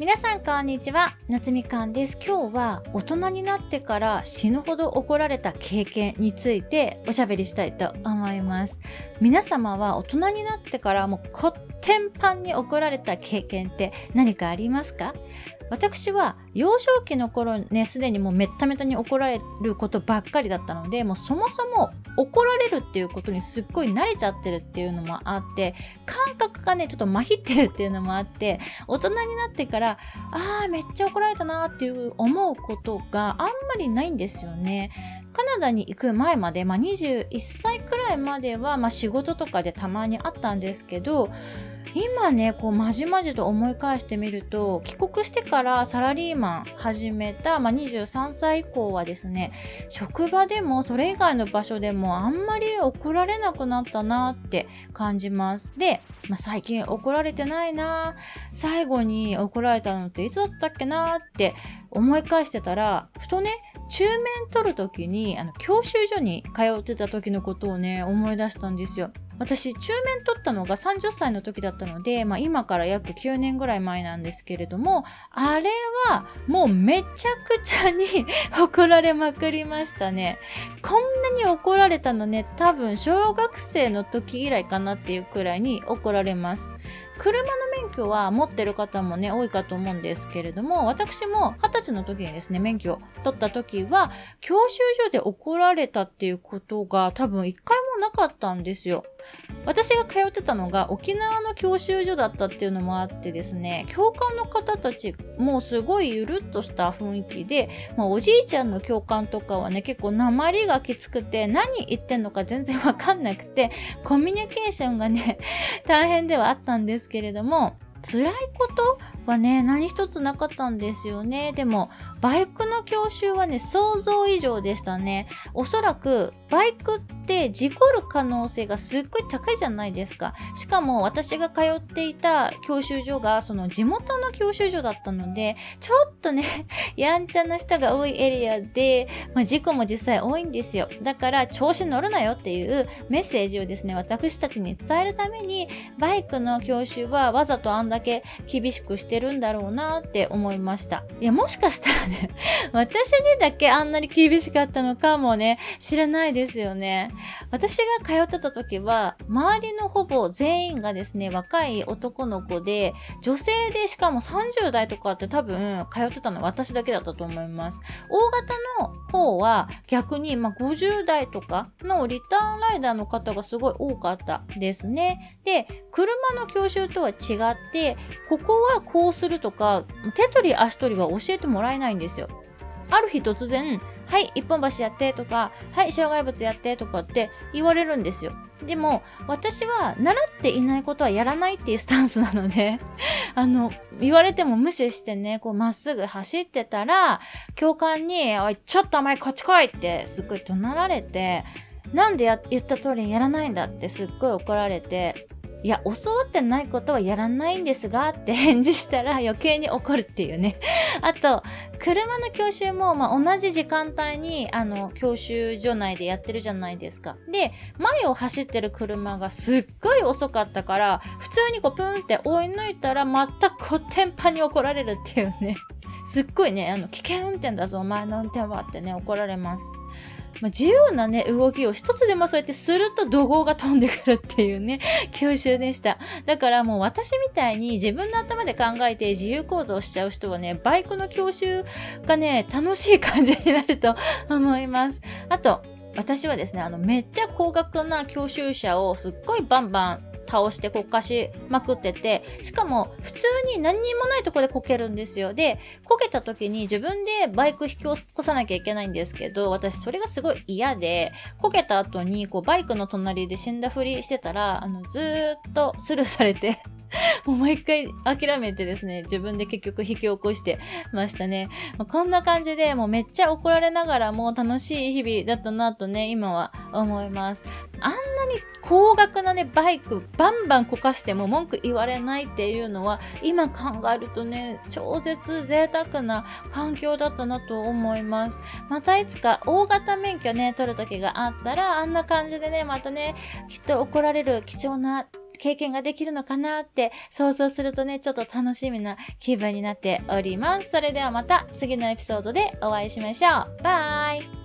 皆さんこんにちは。夏みかんです。今日は大人になってから死ぬほど怒られた経験についておしゃべりしたいと思います。皆様は大人になってからもうこってんぱんに怒られた経験って何かありますか？私は幼少期の頃ねすでにもうめっためたに怒られることばっかりだったのでもうそもそも怒られるっていうことにすっごい慣れちゃってるっていうのもあって感覚がねちょっと麻痺ってるっていうのもあって大人になってからあーめっちゃ怒られたなっていう思うことがあんまりないんですよね。カナダに行く前まで、まあ、21歳くらいまでは、まあ、仕事とかでたまにあったんですけど今ねこうまじまじと思い返してみると帰国してからサラリーマン始めた、まあ、23歳以降はですね職場でもそれ以外の場所でもあんまり怒られなくなったなって感じます。で、まあ、最近怒られてないな最後に怒られたのっていつだったっけなって思い返してたらふとね中面取る時にあの教習所に通ってた時のことをね思い出したんですよ。私中面取ったのが30歳の時だったので、まあ、今から約9年ぐらい前なんですけれどもあれはもうめちゃくちゃに 怒られまくりましたね。こんなに怒られたのね多分小学生の時以来かなっていうくらいに怒られます。車の免許は持ってる方もね多いかと思うんですけれども私も二十歳の時にですね免許を取った時は教習所で怒られたっていうことが多分一回もなかったんですよ。私が通ってたのが沖縄の教習所だったっていうのもあってですね教官の方たちもすごいゆるっとした雰囲気で、まあ、おじいちゃんの教官とかはね結構鉛がきつくて何言ってんのか全然わかんなくてコミュニケーションがね大変ではあったんですけれども辛いことはね、何一つなかったんですよね。でも、バイクの教習はね、想像以上でしたね。おそらく、バイクって事故る可能性がすっごい高いじゃないですか。しかも、私が通っていた教習所が、その地元の教習所だったので、ちょっとね、やんちゃな人が多いエリアで、まあ、事故も実際多いんですよ。だから、調子乗るなよっていうメッセージをですね、私たちに伝えるために、バイクの教習はわざとあんだけ厳しくしてるんだろうなって思いました。いや、もしかしたらね、私にだけあんなに厳しかったのかもね、知らないですよね。私が通ってた時は、周りのほぼ全員がですね、若い男の子で、女性でしかも30代とかって多分通ってたのは私だけだったと思います。大型の方は逆に、まあ、50代とかのリターンライダーの方がすごい多かったですね。で、車の教習とは違って、ここはこうするとか、手取り足取りは教えてもらえないんですよ。ある日突然、はい、一本橋やってとか、はい、障害物やってとかって言われるんですよ。でも、私は習っていないことはやらないっていうスタンスなので あの、言われても無視してね、こうまっすぐ走ってたら、教官に、おい、ちょっとお前こっち来いってすっごい怒鳴られて、なんでや言った通りにやらないんだってすっごい怒られて、いや、教わってないことはやらないんですがって 返事したら余計に怒るっていうね。あと、車の教習も、まあ、同じ時間帯に、あの、教習所内でやってるじゃないですか。で、前を走ってる車がすっごい遅かったから、普通にこう、プーンって追い抜いたら、またこう、テンパに怒られるっていうね。すっごいね、あの、危険運転だぞ、お前の運転はってね、怒られます。まあ、自由なね、動きを一つでもそうやってすると怒号が飛んでくるっていうね、教習でした。だからもう私みたいに自分の頭で考えて自由行動しちゃう人はね、バイクの教習がね、楽しい感じになると 思います。あと、私はですね、あの、めっちゃ高額な教習車をすっごいバンバン倒してこかしまくってて、しかも普通に何にもないとこでこけるんですよ。で、こけた時に自分でバイク引き起こさなきゃいけないんですけど、私それがすごい嫌で、こけた後にこうバイクの隣で死んだふりしてたら、あの、ずーっとスルーされて もう毎回諦めてですね、自分で結局引き起こしてましたね。まあ、こんな感じでもうめっちゃ怒られながらも楽しい日々だったなとね、今は思います。あんなに高額なね、バイクバンバンこかしても文句言われないっていうのは今考えるとね、超絶贅沢な環境だったなと思います。またいつか大型免許ね、取る時があったら、あんな感じでね、またね、きっと怒られる貴重な経験ができるのかなって想像するとね、ちょっと楽しみな気分になっております。それではまた次のエピソードでお会いしましょう。バイ